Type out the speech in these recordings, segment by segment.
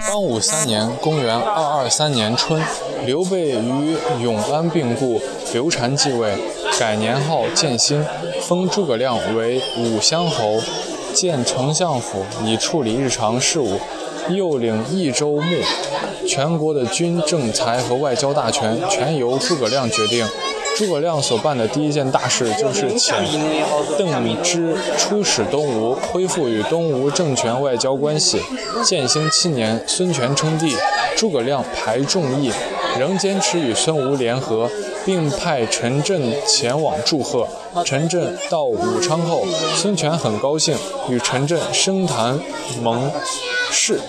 当武三年（公元223年春），刘备于永安病故，刘禅继位，改年号建兴，封诸葛亮为武乡侯，建丞相府以处理日常事务，又领益州牧，全国的军政财和外交大权全由诸葛亮决定。诸葛亮所办的第一件大事就是请邓芝出使东吴，恢复与东吴政权外交关系。建兴七年，孙权称帝，诸葛亮排众议，仍坚持与孙吴联合，并派陈震前往祝贺。陈震到武昌后，孙权很高兴，与陈震升谈盟誓，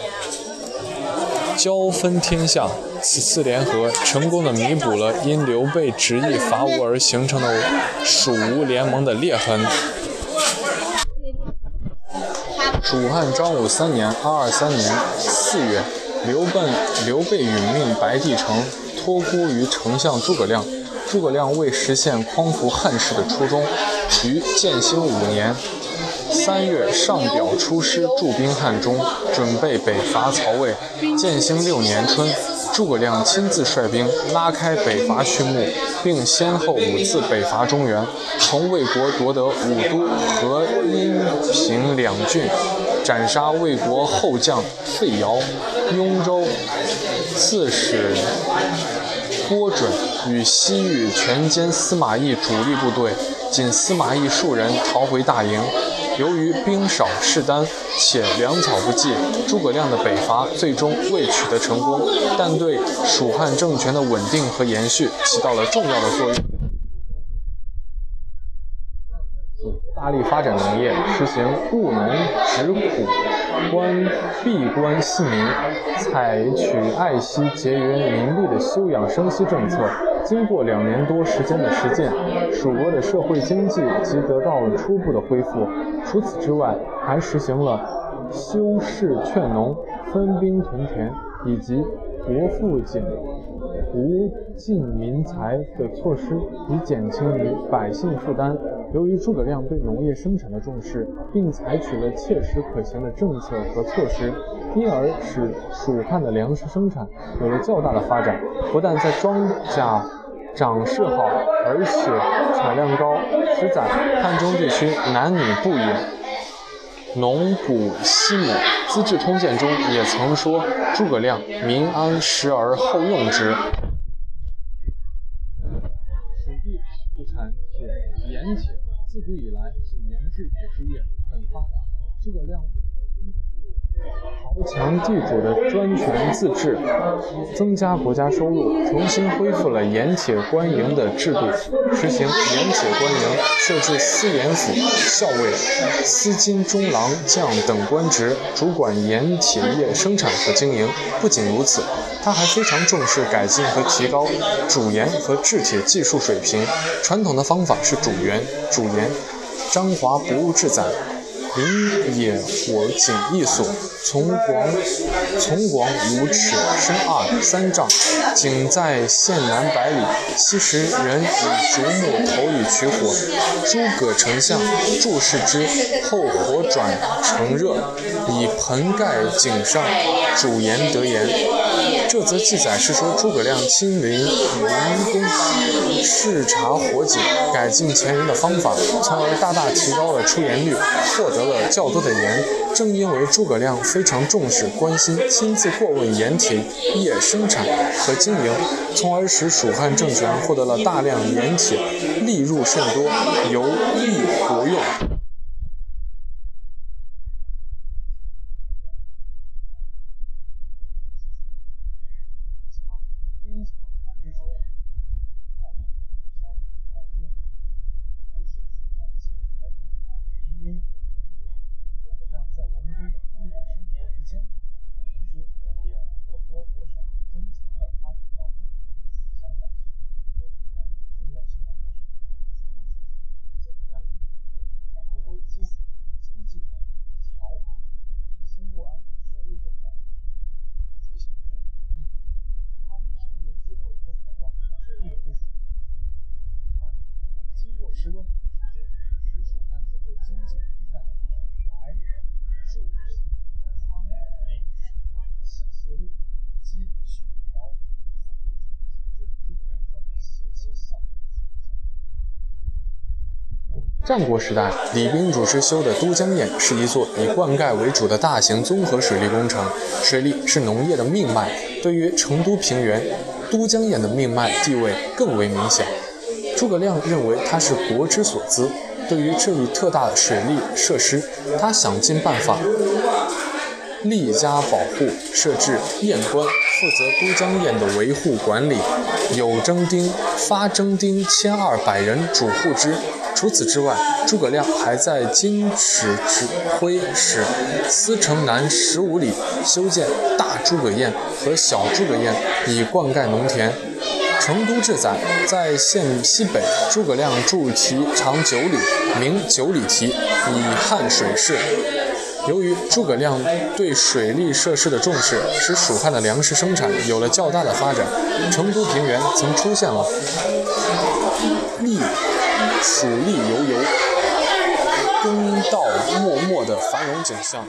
交分天下。此次联合成功的弥补了因刘备执意伐吴而形成的蜀吴联盟的裂痕。蜀汉章武三年（二二三年）四月，刘备刘备允命白帝城托孤于丞相诸葛亮。诸葛亮为实现匡扶汉室的初衷，于建兴五年三月上表出师驻兵汉中，准备北伐曹魏。建兴六年春。诸葛亮亲自率兵拉开北伐序幕，并先后五次北伐中原，从魏国夺得武都和阴平两郡，斩杀魏国后将费尧，雍州刺史郭准与西域全歼司马懿主力部队，仅司马懿数人逃回大营。由于兵少势单，且粮草不济，诸葛亮的北伐最终未取得成功，但对蜀汉政权的稳定和延续起到了重要的作用。大力发展农业，实行务农止苦，关闭关系民，采取爱惜节约民力的休养生息政策。经过两年多时间的实践，蜀国的社会经济即得到了初步的恢复。除此之外，还实行了修士劝农、分兵屯田以及国富紧无尽民财的措施，以减轻于百姓负担。由于诸葛亮对农业生产的重视，并采取了切实可行的政策和措施，因而使蜀汉的粮食生产有了较大的发展。不但在庄稼长势好，而且产量高。十载，汉中地区男女不也，农补息亩。《资治通鉴》中也曾说：“诸葛亮民安食而后用之。”蜀地土产铁、盐铁。自古以来，蜀盐制铁之业很发达。诸葛亮加强地主的专权自治，增加国家收入，重新恢复了盐铁官营的制度，实行盐铁官营，设置司盐府、校尉、司金中郎将等官职，主管盐铁业生产和经营。不仅如此。他还非常重视改进和提高主盐和制铁技术水平。传统的方法是主盐，主盐，张华不误制载，林野火井一所，从广从广五尺，深二三丈，井在县南百里。其时人以竹木投以取火，诸葛丞相注视之后，火转成热，以盆盖井上，煮盐得盐。这则记载是说诸葛亮亲临临宫视察火井，改进前人的方法，从而大大提高了出盐率，获得了较多的盐。正因为诸葛亮非常重视、关心，亲自过问盐铁业生产和经营，从而使蜀汉政权获得了大量盐铁，利入甚多，由利国用。战国时代李冰主持修的都江堰是一座以灌溉为主的大型综合水利工程水利是农业的命脉对于成都平原都江堰的命脉地位更为明显。诸葛亮认为它是国之所资，对于这一特大的水利设施，他想尽办法，力加保护，设置堰官，负责都江堰的维护管理，有征丁，发征丁千二百人，主护之。除此之外，诸葛亮还在金池指挥使司城南十五里修建大诸葛堰和小诸葛堰，以灌溉农田。成都志载，在县西北，诸葛亮筑堤长九里，名九里堤，以汉水势。由于诸葛亮对水利设施的重视，使蜀汉的粮食生产有了较大的发展。成都平原曾出现了利。蜀地悠悠，耕稻默默的繁荣景象。